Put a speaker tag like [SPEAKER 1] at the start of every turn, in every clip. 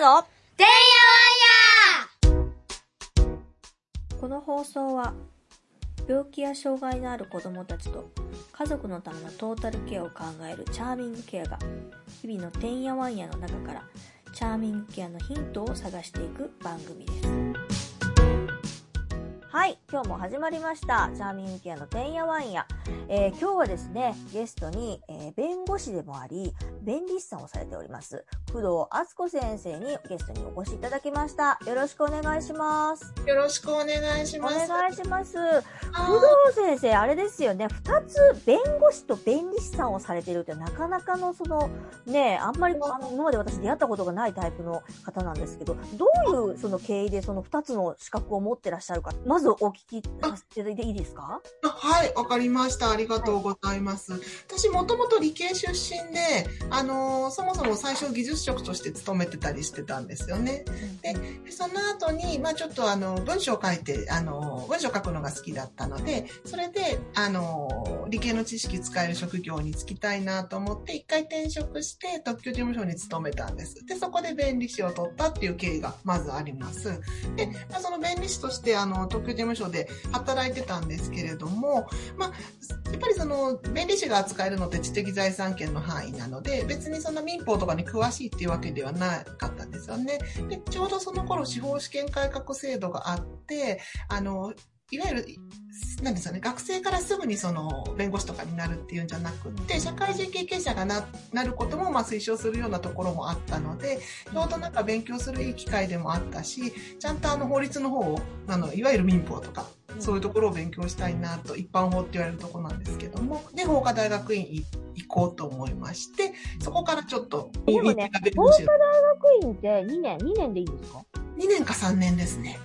[SPEAKER 1] やの
[SPEAKER 2] てんや。わんや
[SPEAKER 1] この放送は病気や障害のある子どもたちと家族のためのトータルケアを考えるチャーミングケアが日々のてんやわんやの中からチャーミングケアのヒントを探していく番組です。はい今日も始まりました。チャーミングケアのてんやわんや、えー今日はですねゲストに、えー弁護士でもあり弁理士さんをされております工藤敦子先生にゲストにお越しいただきましたよろしくお願いします
[SPEAKER 3] よろしくお願いし
[SPEAKER 1] お
[SPEAKER 3] ます。
[SPEAKER 1] 願いします。
[SPEAKER 3] は
[SPEAKER 1] 工藤先生、あれですよね。二つ弁護士と弁理士さんをされてるってなかなかのその、ねあんまりあの今まで私出会ったことがないタイプの方なんですけど、どういうその経緯でその二つの資格を持ってらっしゃるか、まずお聞きさせていいですか？
[SPEAKER 3] あはい、わかりました。ありがとうございます。私、もともと理系出身で、あのーそもそも最初技術職として勤めてたりしてたんですよね。ででその後に、まあちょっとあの、文章を書いて、あの、文章を書くのが好きだったので、それで、あの、理系の知識使える職業に就きたいなと思って、一回転職して特許事務所に勤めたんです。で、そこで弁理士を取ったっていう経緯がまずあります。で、まあ、その弁理士として、あの、特許事務所で働いてたんですけれども、まあ、やっぱりその、弁理士が扱えるのって知的財産権の範囲なので、別にそんな民法とかに詳しいっていうわけではなかったんですよね。で、ちょうどその頃司法試験改革制度があって、あの、いわゆる、なんですよね、学生からすぐにその弁護士とかになるっていうんじゃなくて、社会人経験者がななることもまあ推奨するようなところもあったので、ちょうどなんか勉強するいい機会でもあったし、ちゃんとあの法律の方を、あの、いわゆる民法とか、そういうところを勉強したいなと、一般法って言われるところなんですけども、で、法科大学院い行こうと思いまして、そこからちょっと、
[SPEAKER 1] でもね。
[SPEAKER 3] 弁護士
[SPEAKER 1] 学院って2年、2年でいいんですか
[SPEAKER 3] ？2年か3年ですね。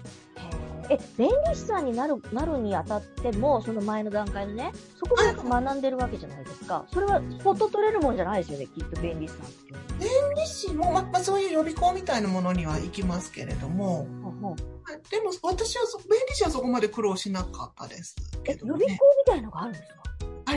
[SPEAKER 1] え、弁理士さんになる、なるにあたっても、その前の段階のね、そこでやっぱ学んでるわけじゃないですか。それは、スポット取れるもんじゃないですよね、きっと弁理士さんって。
[SPEAKER 3] 弁理士も、まあ、まあそういう予備校みたいなものには行きますけれども、でも私はそ、弁理士はそこまで苦労しなかったですけ
[SPEAKER 1] え、
[SPEAKER 3] ど
[SPEAKER 1] 予備校
[SPEAKER 3] ね。
[SPEAKER 1] みたいのがあるんですか？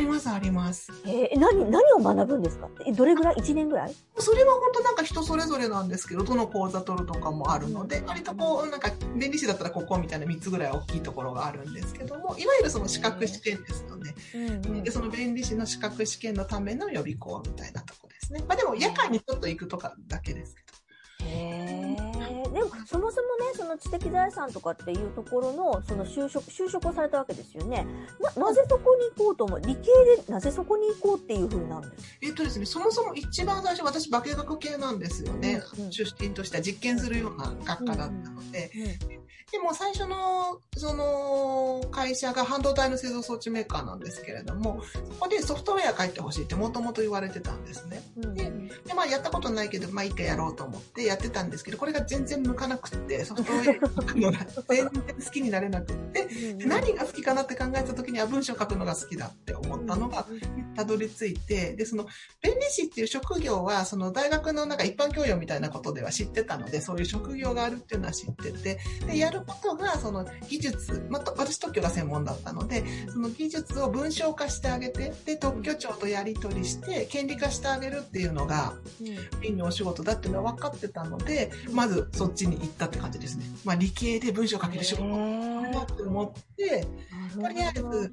[SPEAKER 3] ます、あります。
[SPEAKER 1] えー何、何を学ぶんですか？え、どれぐらい ?1 年ぐらい？
[SPEAKER 3] それは本当なんか人それぞれなんですけど、どの講座取るとかもあるので、割とこう、なんか、弁理士だったらここみたいな3つぐらい大きいところがあるんですけども、いわゆるその資格試験ですよね。
[SPEAKER 1] うん
[SPEAKER 3] で、その弁理士の資格試験のための予備校みたいなとこですね。まあでも、夜間にちょっと行くとかだけですけど。
[SPEAKER 1] へえ。でも、そもそもね、その知的財産とかっていうところの、その就職、就職をされたわけですよね。な、なぜそこに行こうと思う？理系でなぜそこに行こうっていう風になるんですか？
[SPEAKER 3] えっとですね、そもそも一番最初、私、化学系なんですよね。
[SPEAKER 1] うんうん
[SPEAKER 3] 出身としては実験するような学科だったので。でも最初の、その、会社が半導体の製造装置メーカーなんですけれども、そこでソフトウェア書いてほしいってもともと言われてたんですね。
[SPEAKER 1] うん。うん
[SPEAKER 3] でで、まあやったことないけど、まあいいかやろうと思ってやってたんですけど、これが全然向かなくって、ソフトウェア書くのが全然好きになれなくって、で何が好きかなって考えた時には文章書くのが好きだって思ったのが、たどり着いて、で、その、弁理士っていう職業は、その大学のなんか一般教養みたいなことでは知ってたので、そういう職業があるっていうのは知ってて、で、やることが、その技術、まあ、と私特許が専門だったので、その技術を文章化してあげて、で、特許庁とやり取りして、権利化してあげるっていうのが、メインのお仕事だっていうのは分かってたので、まずそっちに行ったって感じですね。まあ、理系で文章書ける仕事だと思って、とりあえず、はい、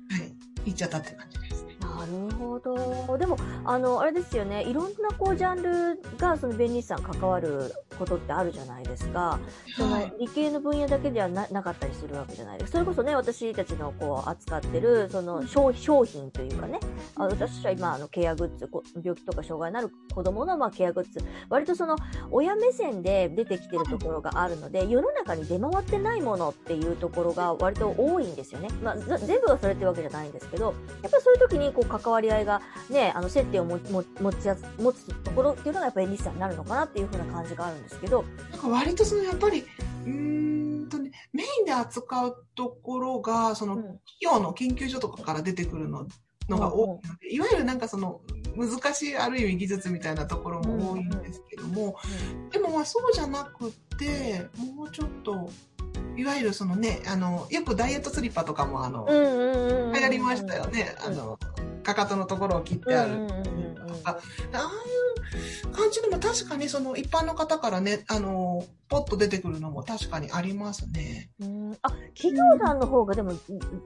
[SPEAKER 3] 行っちゃったって感じですね。
[SPEAKER 1] なるほど。でも、あの、あれですよね。いろんなこう、ジャンルが、その弁理士さん関わることってあるじゃないですか。その
[SPEAKER 3] はい。
[SPEAKER 1] 理系の分野だけではななかったりするわけじゃないですか。それこそね、私たちのこう扱ってる、その商商品というかね、あ私は今、あの、ケアグッズ、こ病気とか障害のある子供のまあケアグッズ、割とその、親目線で出てきてるところがあるので、世の中に出回ってないものっていうところが割と多いんですよね。まあ、ぜ全部がそれってわけじゃないんですけど、やっぱりそういう時にこう関わり合いがね、あの、接点を持ちやす、持つところっていうのがやっぱり弁理士さんになるのかなっていう風な感じがあるんですけど、
[SPEAKER 3] なんか割とそのやっぱり、うーんとね、メインで扱うところが、その
[SPEAKER 1] うん。
[SPEAKER 3] 企業の研究所とかから出てくるののが多いので、いわゆるなんかその難しいある意味技術みたいなところも多いんですけども、でもまあそうじゃなくって、もうちょっと、いわゆるそのね、あの、よくダイエットスリッパとかもあの、
[SPEAKER 1] うんうんうんうん。
[SPEAKER 3] 流行りましたよね。あの、かかとのところを切ってある。
[SPEAKER 1] うんうんうんうん
[SPEAKER 3] とか、ああいう感じでも確かにその一般の方からね、あの、ポッと出てくるのも確かにありますね。
[SPEAKER 1] うんあ、企業さんの方がでも、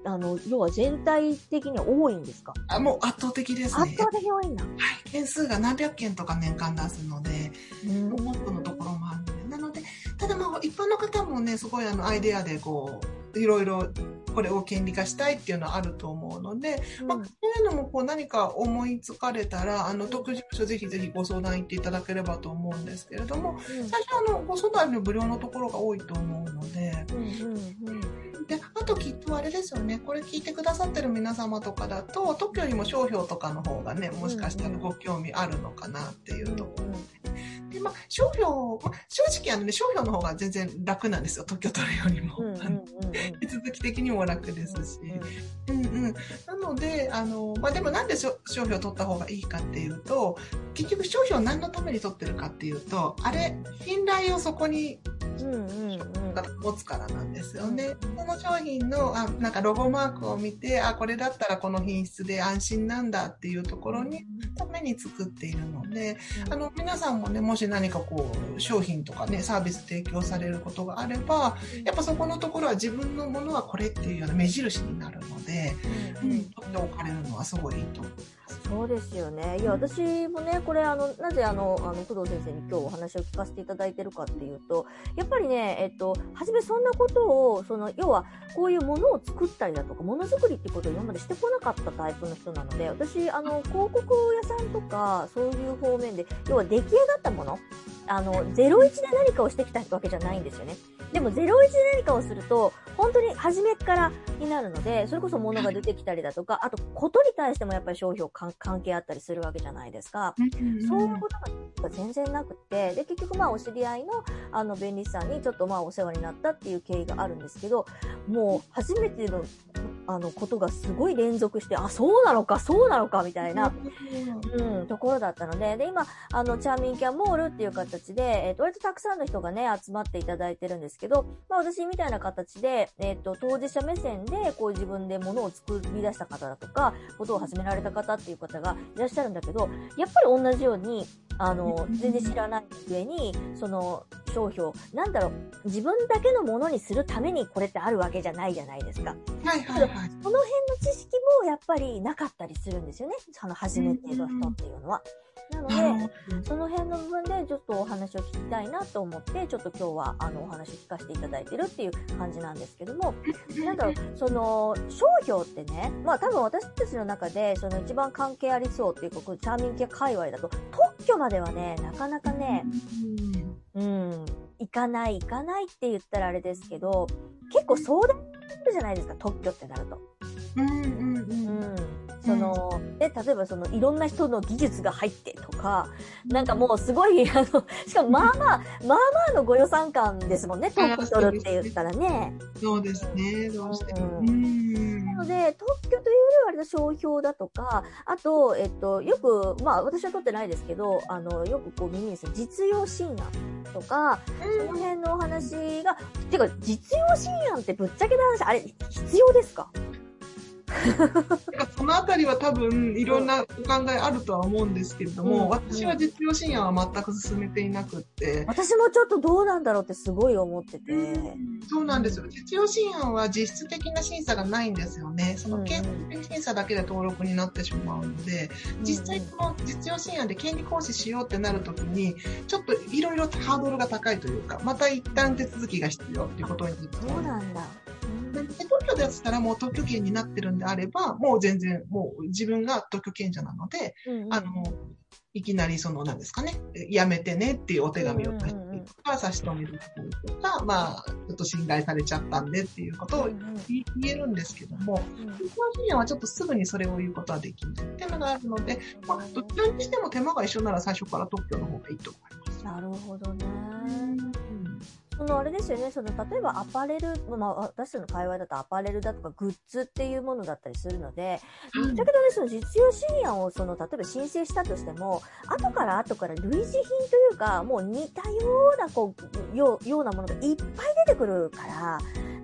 [SPEAKER 1] あの、要は全体的に多いんですか？
[SPEAKER 3] あもう圧倒的ですね。
[SPEAKER 1] 圧倒的に多いんだ。
[SPEAKER 3] はい。件数が何百件とか年間出すので、
[SPEAKER 1] うん
[SPEAKER 3] もっとのところもあるので。なので、ただまあ一般の方もね、すごいあのアイデアでこう、いろいろこれを権利化したいっていうのはあると思うので、まあ、そういうのもこう何か思いつかれたら、あの、特事務所ぜひぜひご相談行っていただければと思うんですけれども、最初あの、ご相談の無料のところが多いと思うので、で、あときっとあれですよね、これ聞いてくださってる皆様とかだと、特許よりも商標とかの方がね、もしかしたらご興味あるのかなっていうところ。で、まあ、商標、まあ、正直あのね、商標の方が全然楽なんですよ、特許取るよりも。手続き的にも楽ですし。
[SPEAKER 1] うん
[SPEAKER 3] うんうん。なので、あの、まあ、でもなんで商商標を取った方がいいかっていうと、結局商標を何のために取ってるかっていうと、あれ、信頼をそこに
[SPEAKER 1] うんうんうん
[SPEAKER 3] 持つからなんですよね。その商品の、あ、なんかロゴマークを見て、あ、これだったらこの品質で安心なんだっていうところに、ために作っているので、あの、皆さんもね、もし何かこう、商品とかね、サービス提供されることがあれば、やっぱそこのところは自分のものはこれっていうような目印になるので、うん、取っておかれるのはすごいいいと思います。
[SPEAKER 1] そうですよね。いや、私もね、これ、あの、なぜ、あの、あの、工藤先生に今日お話を聞かせていただいてるかっていうと、やっぱりね、えっと、はじめそんなことを、その、要は、こういうものを作ったりだとか、ものづくりってことを今までしてこなかったタイプの人なので、私、あの、広告屋さんとか、そういう方面で、要は出来上がったもの、あの、01で何かをしてきたわけじゃないんですよね。でも01で何かをすると、本当に初めからになるので、それこそ物が出てきたりだとか、あと、ことに対してもやっぱり商標関関係あったりするわけじゃないですか。そういうことが全然なくて、で、結局まあお知り合いのあの弁理士さんにちょっとまあお世話になったっていう経緯があるんですけど、もう初めてのあのことがすごい連続して、あ、そうなのか、そうなのか、みたいな、うん、ところだったので、で、今、あの、チャーミンキャンモールっていう形で、えっ、と、割とたくさんの人がね、集まっていただいてるんですけど、まあ私みたいな形で、えっ、と、当事者目線で、でこう自分で物を作り出した方だとか、ことを始められた方っていう方がいらっしゃるんだけど、やっぱり同じように、あの、全然知らない上に、その、商標、なんだろう、自分だけのものにするためにこれってあるわけじゃないじゃないですか。
[SPEAKER 3] はいはいはい。
[SPEAKER 1] その辺の知識もやっぱりなかったりするんですよね。その初めての人っていうのは。なので、その辺の部分でちょっとお話を聞きたいなと思って、ちょっと今日はあのお話を聞かせていただいてるっていう感じなんですけども、なんだろう、その商標ってね、まあ多分私たちの中でその一番関係ありそうっていうか、このチャーミン系界隈だと、特許まではね、なかなかね、うん、行かない行かないって言ったらあれですけど、結構相談するじゃないですか、特許ってなると。
[SPEAKER 3] うんうんうん。
[SPEAKER 1] うん。その、で、例えばその、いろんな人の技術が入ってとか、なんかもうすごい、あの、しかもまあまあ、まあまあのご予算感ですもんね、特許取るって言ったらね。
[SPEAKER 3] そうですね、どうしても。
[SPEAKER 1] う
[SPEAKER 3] うん
[SPEAKER 1] なので、特許というよりは割と商標だとか、あと、えっと、よく、まあ私は取ってないですけど、あの、よくこう耳にする実用新案とか、その辺のお話が、てか、実用新案ってぶっちゃけた話、あれ、必要ですか？
[SPEAKER 3] そのあたりは多分いろんなお考えあるとは思うんですけれども、
[SPEAKER 1] うん
[SPEAKER 3] 私は実用新案は全く進めていなくって、
[SPEAKER 1] 私もちょっとどうなんだろうってすごい思ってて。
[SPEAKER 3] そうなんですよ。実用新案は実質的な審査がないんですよね。その権利的審査だけで登録になってしまうので、実際この実用新案で権利行使しようってなるときに、ちょっといろいろハードルが高いというか、また一旦手続きが必要っていうことになって
[SPEAKER 1] そうなんだ。
[SPEAKER 3] で特許でしたらもう特許権になってるんであれば、もう全然、もう自分が特許権者なので、
[SPEAKER 1] うんうん
[SPEAKER 3] あの、いきなりその、なんですかね、やめてねっていうお手紙を出したりとか、差し止めるとか、まあ、ちょっと信頼されちゃったんでっていうことを言言えるんですけども、実用新案はちょっとすぐにそれを言うことはできないっていうのがあるので、まあ、どちらにしても手間が一緒なら最初から特許の方がいいと思います。
[SPEAKER 1] なるほどね。
[SPEAKER 3] うん
[SPEAKER 1] そのあれですよね、その例えばアパレル、まあ私たちの界隈だとアパレルだとかグッズっていうものだったりするので、
[SPEAKER 3] うん。
[SPEAKER 1] だけどね、その実用新案をその例えば申請したとしても、後から後から類似品というか、もう似たようなこう、ようようなものがいっぱい出てくるから、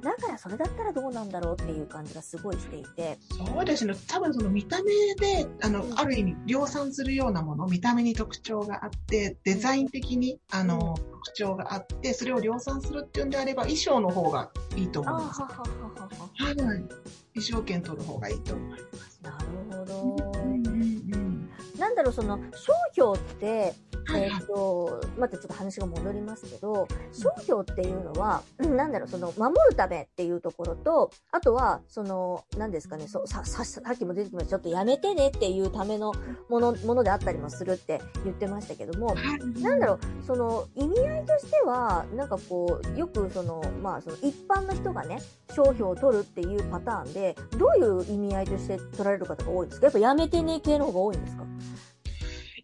[SPEAKER 1] だからそれだったらどうなんだろうっていう感じがすごいしていて。
[SPEAKER 3] そうですね。多分その見た目で、あの、ある意味量産するようなもの、見た目に特徴があって、デザイン的に、あの、特徴があって、それを量産するっていうんであれば、衣装の方がいいと
[SPEAKER 1] あ
[SPEAKER 3] 思います。
[SPEAKER 1] ははははは。
[SPEAKER 3] はい。衣装券取る方がいいと思います。
[SPEAKER 1] なるほど。
[SPEAKER 3] うんうん
[SPEAKER 1] なんだろう、その、商標って、えっ、
[SPEAKER 3] はい。はい
[SPEAKER 1] と、またちょっと話が戻りますけど、商標っていうのは、うんなんだろう、その、守るためっていうところと、あとは、その、何ですかね、そうさ、さ、さっきも出てきました、ちょっとやめてねっていうためのもの、ものであったりもするって言ってましたけども、
[SPEAKER 3] はい。
[SPEAKER 1] なんだろう、その意味合いとしては、なんかこう、よくその、まあその一般の人がね、商標を取るっていうパターンで、どういう意味合いとして取られる方が多いんですか？やっぱやめてね系の方が多いんですか？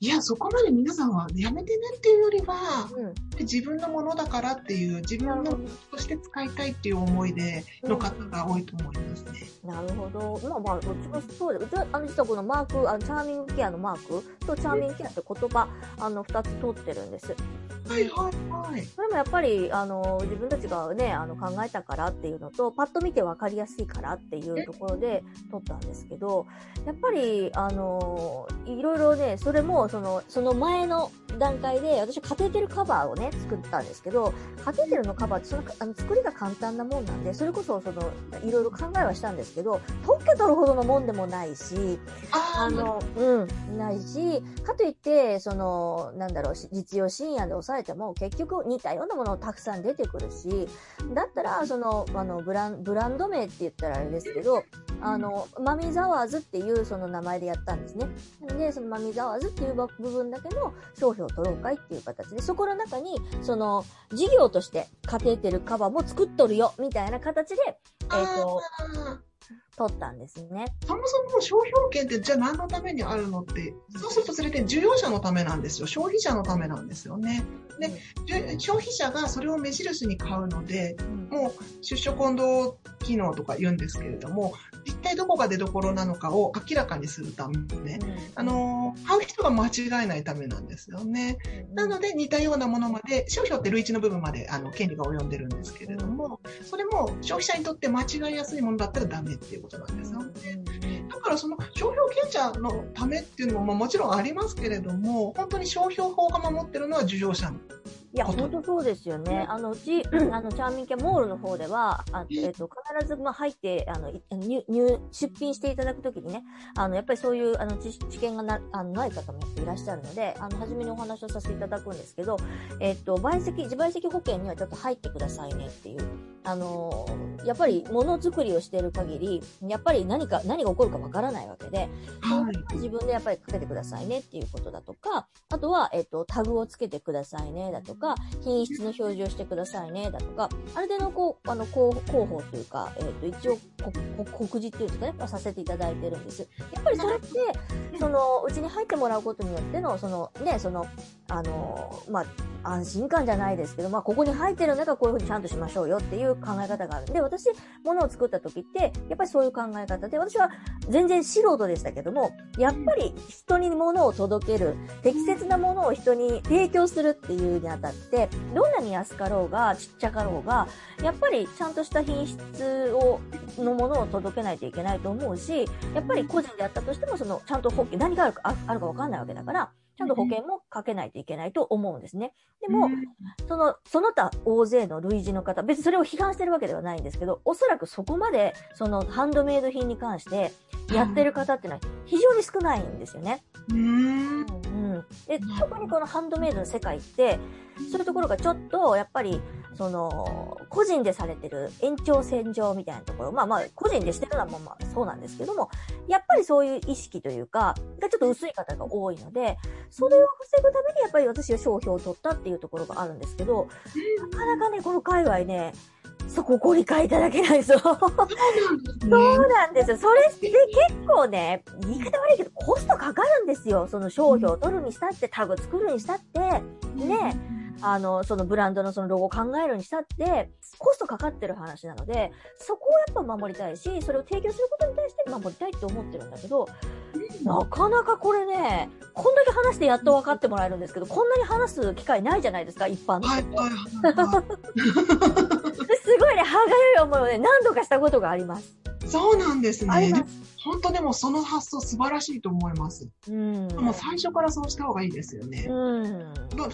[SPEAKER 3] いや、そこまで皆さんはやめてねっていうよりは、
[SPEAKER 1] うん。
[SPEAKER 3] 自分のものだからっていう、自分のものとして使いたいっていう思いでの方が多いと思いますね。
[SPEAKER 1] なるほど。まあまあ、どっちもそうで、うちは、あの、実はこのマーク、あの、チャーミングケアのマークとチャーミングケアって言葉、あの、二つ取ってるんです。
[SPEAKER 3] はいはいはい。
[SPEAKER 1] それもやっぱり、あの、自分たちがね、あの、考えたからっていうのと、パッと見て分かりやすいからっていうところで撮ったんですけど、やっぱり、あの、いろいろね、それも、その、その前の段階で、私カテーテルカバーをね、作ったんですけど、カテーテルのカバーってその、あの、作りが簡単なもんなんで、それこそ、その、いろいろ考えはしたんですけど、特許取るほどのもんでもないし、
[SPEAKER 3] あ
[SPEAKER 1] の、うん、ないし、かといって、その、なんだろう、し実用深夜で抑えても、結局似たようなものたくさん出てくるし、だったら、その、あの、ブラン、ブランド名って言ったらあれですけど、あの、マミザワーズっていうその名前でやったんですね。で、そのマミザワーズっていう部分だけの商標を取ろうかいっていう形で、そこの中に、その、事業としてカテーテルカバーも作っとるよ、みたいな形で、えっ、と、取ったんですね。
[SPEAKER 3] そもそも商標権ってじゃあ何のためにあるのって、そうするとそれって需要者のためなんですよ。消費者のためなんですよね。で消費者がそれを目印に買うので、
[SPEAKER 1] うん
[SPEAKER 3] もう出所混同機能とか言うんですけれども、一体どこが出所なのかを明らかにするためにね、あのー買う人が間違えないためなんですよね。なので似たようなものまで、商標って類似の部分まであの権利が及んでるんですけれども、それも消費者にとって間違いやすいものだったらダメっていうことなんですよね。だからその商標権者のためっていうのもまあもちろんありますけれども、本当に商標法が守ってるのは受賞者の。
[SPEAKER 1] いや、本当そうですよね。あの、うち、あの、チャーミンケモールの方では、あえっ、と、必ず、まあ、入って、あの、い入、入、出品していただくときにね、あの、やっぱりそういう、あの、知知見がな、あの、ない方もいらっしゃるので、あの、初めにお話をさせていただくんですけど、えっ、と、売積、自賠責保険にはちょっと入ってくださいねっていう。あの、やっぱり、ものづくりをしている限り、やっぱり何か、何が起こるかわからないわけで、
[SPEAKER 3] はい。
[SPEAKER 1] 自分でやっぱりかけてくださいねっていうことだとか、あとは、えっ、と、タグをつけてくださいねだとか、品質の表示をしてくださいねだとか、ある程度こう、あの、広広報というか、えっ、と、一応告示っていうんですかね、まあさせていただいてるんです。やっぱりそれって、その、うちに入ってもらうことによっての、その、ね、その、あの、まあ、安心感じゃないですけど、まあ、ここに入ってるんだからこういうふうにちゃんとしましょうよっていう考え方があるん。で、私、物を作った時って、やっぱりそういう考え方で、私は全然素人でしたけども、やっぱり人に物を届ける、適切なものを人に提供するっていうにあたって、どんなに安かろうが、ちっちゃかろうが、やっぱりちゃんとした品質を、のものを届けないといけないと思うし、やっぱり個人であったとしても、その、ちゃんと保険、何があるか、あるかわかんないわけだから、ちゃんと保険もかけないといけないと思うんですね。でも、その、その他大勢の類似の方、別にそれを批判してるわけではないんですけど、おそらくそこまで、その、ハンドメイド品に関して、やってる方っていうのは非常に少ないんですよね。
[SPEAKER 3] うん。
[SPEAKER 1] で、特にこのハンドメイドの世界って、そういうところがちょっと、やっぱり、その、個人でされてる延長線上みたいなところ、まあまあ、個人でしてるのはまあまあそうなんですけども、やっぱりそういう意識というか、がちょっと薄い方が多いので、それを防ぐためにやっぱり私は商標を取ったっていうところがあるんですけど、なかなかね、この界隈ね、そこをご理解いただけないですよ。そう
[SPEAKER 3] そう
[SPEAKER 1] なんですよ。それって結構ね、言い方悪いけど、コストかかるんですよ。その商標を取るにしたって、タグ作るにしたって、ね、あの、そのブランドのそのロゴを考えるにしたって、コストかかってる話なので、そこをやっぱ守りたいし、それを提供することに対して守りたいって思ってるんだけど、なかなかこれね、こんだけ話してやっと分かってもらえるんですけど、こんなに話す機会ないじゃないですか、一般の人。
[SPEAKER 3] はいはいはいはい。
[SPEAKER 1] すごいね、ね、歯がゆい思いをね、何度かしたことがあります。
[SPEAKER 3] そうなんですね。本当でもその発想素晴らしいと思います。
[SPEAKER 1] うん。
[SPEAKER 3] もう最初からそうした方がいいですよね。
[SPEAKER 1] うん。
[SPEAKER 3] どあ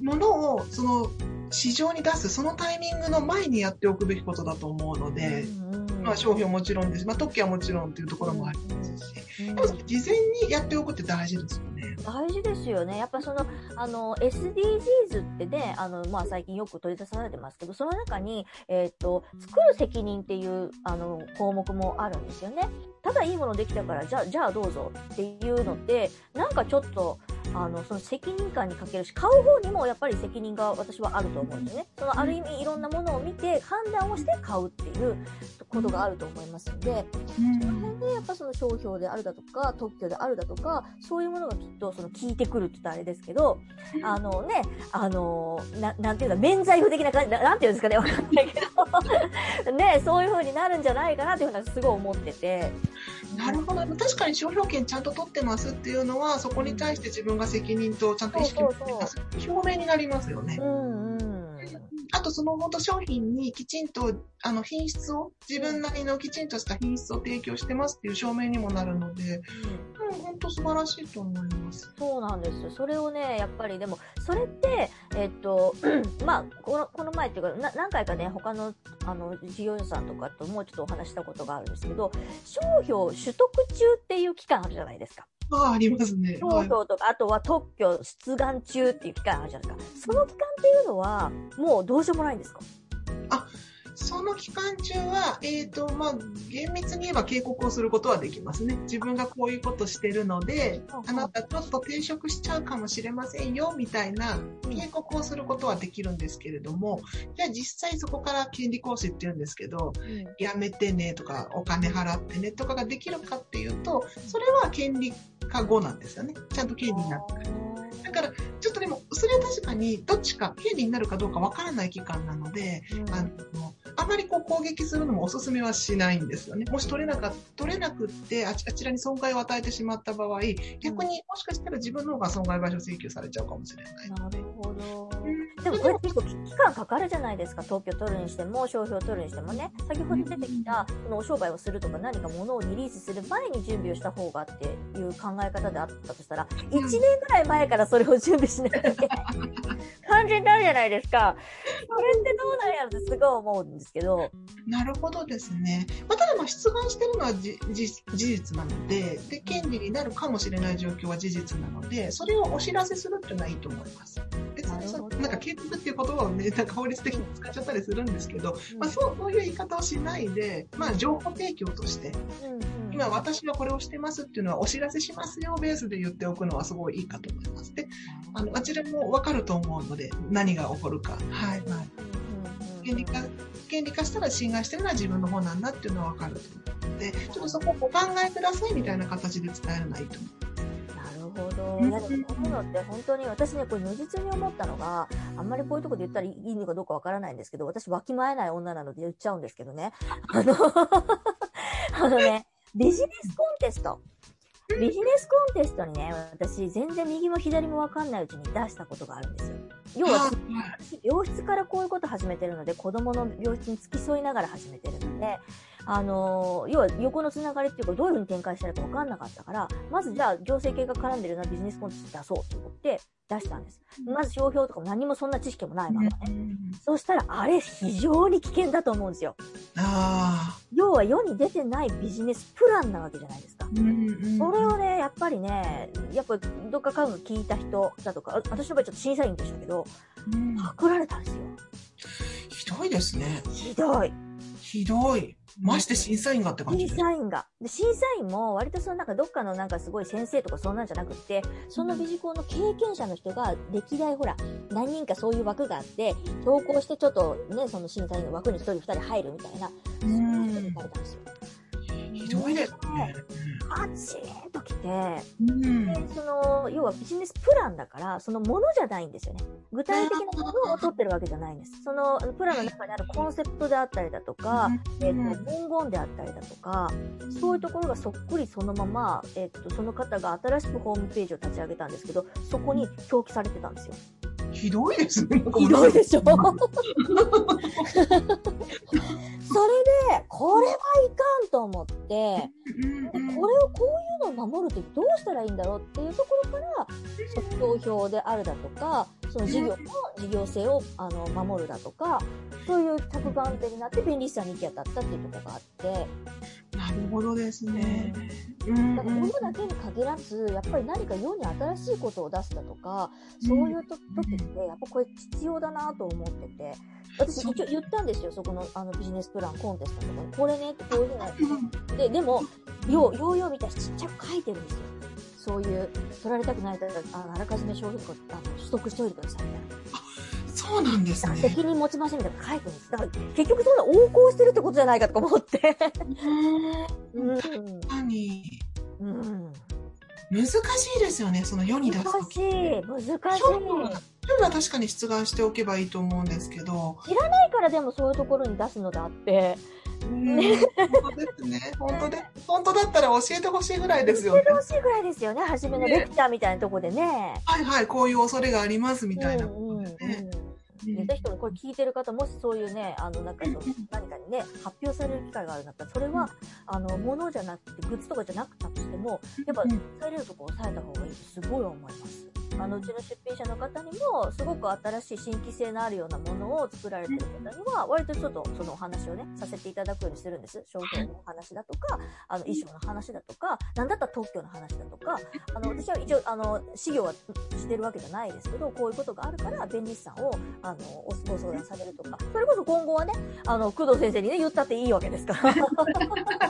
[SPEAKER 3] 物をその市場に出すそのタイミングの前にやっておくべきことだと思うので、
[SPEAKER 1] うん
[SPEAKER 3] まあ、商標もちろんですし、まあ、特許はもちろんっていうところもありますし、
[SPEAKER 1] うん
[SPEAKER 3] でも事前にやっておくって大事ですよね。
[SPEAKER 1] 大事ですよね。やっぱその、あの、SDGs ってね、あの、まあ、最近よく取り出されてますけど、その中に、えっ、と、作る責任っていう、あの、項目もあるんですよね。ただいいものできたから、じゃあ、じゃあどうぞっていうのって、なんかちょっと、あの、その責任感に欠けるし、買う方にもやっぱり責任が私はあると思うんですね。その、ある意味いろんなものを見て、判断をして買うっていうことがあると思いますので、その辺でやっぱその商標であるだとか、特許であるだとか、そういうものがきっとその効いてくるって言ったらあれですけど、あのね、あの、ななんていうか、免罪符的な感じ、ななんていうんですかね、わかんないけど、ね、そういう風になるんじゃないかなっていうふうなすごい思ってて。
[SPEAKER 3] なるほど。確かに商標権ちゃんと取ってますっていうのは、そこに対して自分が責任とちゃんと意識を表明になりますよね
[SPEAKER 1] う。んうん。
[SPEAKER 3] あとその本当商品にきちんとあの品質を、自分なりのきちんとした品質を提供してますっていう証明にもなるので、うん、本当素晴らしいと思います。
[SPEAKER 1] そうなんですよ。それをね、やっぱりでも、それって、えっと、まあ、この、この前っていうか、な何回かね、他の、あの、事業者さんとかともうちょっとお話したことがあるんですけど、商標取得中っていう期間あるじゃないですか。
[SPEAKER 3] ああ、ありますね。
[SPEAKER 1] 商
[SPEAKER 3] はい
[SPEAKER 1] 標とか、あとは特許出願中っていう期間あるじゃないですか。その期間っていうのは、もうどうしようもないんですか？
[SPEAKER 3] その期間中は、えっ、と、まあ、厳密に言えば警告をすることはできますね。自分がこういうことしてるので
[SPEAKER 1] うんうん、
[SPEAKER 3] あなたちょっと転職しちゃうかもしれませんよ、みたいな警告をすることはできるんですけれども、じゃあ実際そこから権利行使って言うんですけど、やめてねとか、お金払ってねとかができるかっていうと、それは権利か後なんですよね。ちゃんと経理になってから。だから、ちょっとでも、それは確かに、どっちか、経理になるかどうかわからない期間なので、
[SPEAKER 1] うん
[SPEAKER 3] あの、あまりこう攻撃するのもおすすめはしないんですよね。もし取れなか取れなくってあち、あちらに損害を与えてしまった場合、逆にもしかしたら自分の方が損害賠償請求されちゃうかもしれない。
[SPEAKER 1] なるほど。
[SPEAKER 3] うん
[SPEAKER 1] でもこれ結構期間かかるじゃないですか。特許取るにしても、商標取るにしてもね。先ほど出てきた、このお商売をするとか何か物をリリースする前に準備をした方がっていう考え方であったとしたら、1年ぐらい前からそれを準備しなきゃいけない感じになるじゃないですか。それってどうなんやろってすごい思うんですけど。
[SPEAKER 3] なるほどですね。まあ、ただまあ出願してるのはじじ事実なのでで、権利になるかもしれない状況は事実なので、それをお知らせするっていうのはいいと思います。別にそ
[SPEAKER 1] な
[SPEAKER 3] んか警告っていう言葉をね、なんか法律的に使っちゃったりするんですけど、まあ、そうそういう言い方をしないで、まあ、情報提供として、
[SPEAKER 1] うんうん
[SPEAKER 3] 今私はこれをしてますっていうのはお知らせしますよベースで言っておくのはすごいいいかと思います。で、あの、あちらもわかると思うので、何が起こるか。はい、はい。
[SPEAKER 1] うんうんうん
[SPEAKER 3] 権利化、したら侵害してるのは自分の方なんだっていうのはわかると思うので、ちょっとそこをお考えくださいみたいな形で伝えるのはいいと思う。
[SPEAKER 1] なるほど。こういうのって本当に私ね、これ如実に思ったのが、あんまりこういうとこで言ったらいいのかどうかわからないんですけど、私わきまえない女なので言っちゃうんですけどね。あの、あのね、ビジネスコンテスト。ビジネスコンテストにね、私全然右も左もわかんないうちに出したことがあるんですよ。要は、私病室からこういうこと始めてるので、子供の病室に付き添いながら始めてるので、あのー要は横のつながりっていうか、どういうふうに展開したらいいか分かんなかったから、まずじゃあ、行政系が絡んでるようなビジネスコンテンツ出そうと思って出したんです。まず商標とかも何もそんな知識もないままね。そしたら、あれ非常に危険だと思うんですよ。
[SPEAKER 3] ああ。
[SPEAKER 1] 要は世に出てないビジネスプランなわけじゃないですか。それをね、やっぱりね、やっぱどっかかんが聞いた人だとか、あ私の場合ちょっと審査員でしたけど、
[SPEAKER 3] うん
[SPEAKER 1] パクられたんですよ。
[SPEAKER 3] ひどいですね。
[SPEAKER 1] ひどい。
[SPEAKER 3] ひどい。まして審査員がって感じ
[SPEAKER 1] 審
[SPEAKER 3] で。
[SPEAKER 1] 査員が。で審査員も割とそのなんかどっかのなんかすごい先生とかそんなんじゃなくって、その美術校の経験者の人が歴代ほら、何人かそういう枠があって、投稿してちょっとね、その審査員の枠に一人二人入るみたいな、そういう人にされたんですよ。
[SPEAKER 3] ひどいですね。
[SPEAKER 1] パチーンときて、
[SPEAKER 3] うん。
[SPEAKER 1] でその、要はビジネスプランだから、そのものじゃないんですよね。具体的なものを取ってるわけじゃないんです。その、プランの中にあるコンセプトであったりだとか、えっ、と、文言であったりだとか、そういうところがそっくりそのまま、えっ、と、その方が新しくホームページを立ち上げたんですけど、そこに表記されてたんですよ。
[SPEAKER 3] ひどいですね。
[SPEAKER 1] ひどいでしょ？だろうっていうところから、即興票であるだとか、その事業の事業性をあの守るだとか、そういう着眼点になって便利さに行き当たったっていうところがあって、
[SPEAKER 3] なるほどですね。うん。
[SPEAKER 1] だから物だけに限らず、やっぱり何か世に新しいことを出すだとか、そういうと時って、やっぱこれ必要だなと思ってて、私一応言ったんですよ、そこのあのビジネスプランコンテストのとこに。これねってこういうふうなで、でも、よう、ようよう見たらちっちゃく書いてるんですよ。そういう、取られたくないから、ああらかじめ商品券あの取得しておいてくださいみたい
[SPEAKER 3] そうなんです
[SPEAKER 1] な。
[SPEAKER 3] ね。
[SPEAKER 1] 責任持ちませんみたいなの書いてるんです。だから、結局そんな横行してるってことじゃないかとか思って。
[SPEAKER 3] うん
[SPEAKER 1] うん。
[SPEAKER 3] 何
[SPEAKER 1] うん。
[SPEAKER 3] 難しいですよね、その世に出す
[SPEAKER 1] 難しい。難しい。
[SPEAKER 3] 興味は確かに出願しておけばいいと思うんですけど、
[SPEAKER 1] だからでもそういうところに出すのであって、
[SPEAKER 3] うん本当ですね。本当で、本当だったら教えてほしいぐらいですよね
[SPEAKER 1] 教えて。ほしいぐらいですよね。初めのレクチャーみたいなとこでね。
[SPEAKER 3] はいはい、こういう恐れがありますみたいな。
[SPEAKER 1] うんうんうん
[SPEAKER 3] ね
[SPEAKER 1] でぜひともこれ聞いてる方、もしそういうね、あの、なんかその何かにね、発表される機会があるんだったら、それは、あの、物じゃなくて、グッズとかじゃなくたとしても、やっぱ、
[SPEAKER 3] うん
[SPEAKER 1] 抑えれるとこ抑えた方がいいとすごい思います。あの、うちの出品者の方にも、すごく新しい新規性のあるようなものを作られてる方には、割とちょっとそのお話をね、させていただくようにするんです。商品の話だとか、あの、衣装の話だとか、なんだったら特許の話だとか、あの、私は一応、あの、事業はしてるわけじゃないですけど、こういうことがあるから、弁理士さんを、あの、おご相談されるとか、それこそ今後はね、あの、工藤先生にね、言ったっていいわけですから。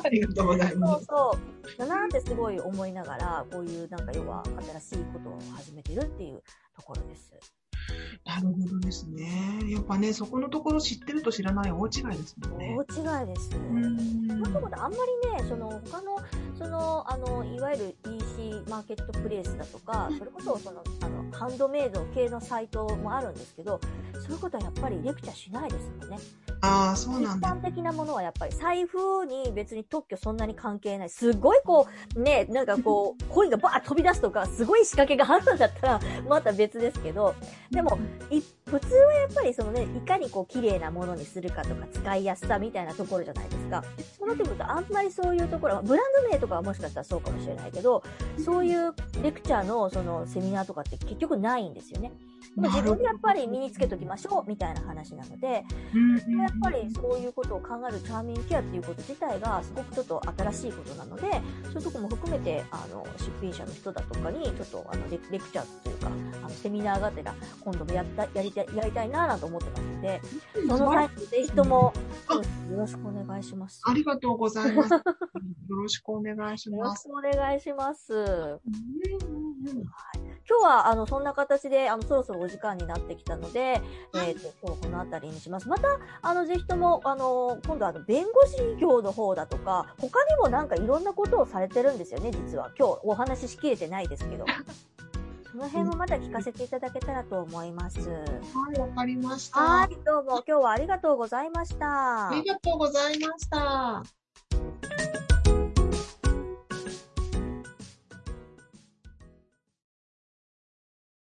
[SPEAKER 3] ありがとうござい
[SPEAKER 1] そ
[SPEAKER 3] ます。
[SPEAKER 1] うそう。だなーってすごい思いながら、こういうなんか要は新しいことを始めてるっていうところです。
[SPEAKER 3] なるほどですね。やっぱね、そこのところ知ってると知らない大違いですもんね。
[SPEAKER 1] 大違いです。ともとあんまりね、その他の、その、あの、いわゆる EC マーケットプレイスだとか、それこそその、あの、ハンドメイド系のサイトもあるんですけど、そういうことはやっぱりレクチャーしないですもんね。
[SPEAKER 3] ああ、そう
[SPEAKER 1] 一
[SPEAKER 3] なんだ。
[SPEAKER 1] 般的なものはやっぱり財布に別に特許そんなに関係ない。すごいこう、ね、なんかこう、コインがバーッ飛び出すとか、すごい仕掛けがあるんだったら、また別ですけど、でも、い普通はやっぱりそのね、いかにこう、綺麗なものにするかとか、使いやすさみたいなところじゃないですか。そうなってくると、あんまりそういうところは、ブランド名とかばもしかしたらそうかもしれないけど、そういうレクチャーのそのセミナーとかって結局ないんですよね。自分でやっぱり身につけときましょうみたいな話なので、
[SPEAKER 3] うん
[SPEAKER 1] やっぱりそういうことを考えるチャーミングケアっていうこと自体がすごくちょっと新しいことなので、そういうとこも含めて、あの、出品者の人だとかに、ちょっとあのレレクチャーというか、あのセミナーがてら今度もやった、やりたい、やりたいなぁなんて思ってますので、その際にぜひとも、
[SPEAKER 3] あ
[SPEAKER 1] よろしくお願いします。
[SPEAKER 3] ありがとうございます。よろしくお願いし
[SPEAKER 1] よろ
[SPEAKER 3] ます。
[SPEAKER 1] しくお願いします。
[SPEAKER 3] うんうんうん
[SPEAKER 1] 今日は、あの、そんな形で、あの、そろそろお時間になってきたので、えっ、と、今日はこの辺りにします。また、あの、ぜひとも、あの、今度は、あの、弁護士業の方だとか、他にもなんかいろんなことをされてるんですよね、実は。今日お話ししきれてないですけど。その辺もまた聞かせていただけたらと思います。
[SPEAKER 3] はい、わかりました。
[SPEAKER 1] はい、どうも今日はありがとうございました。
[SPEAKER 3] ありがとうございました。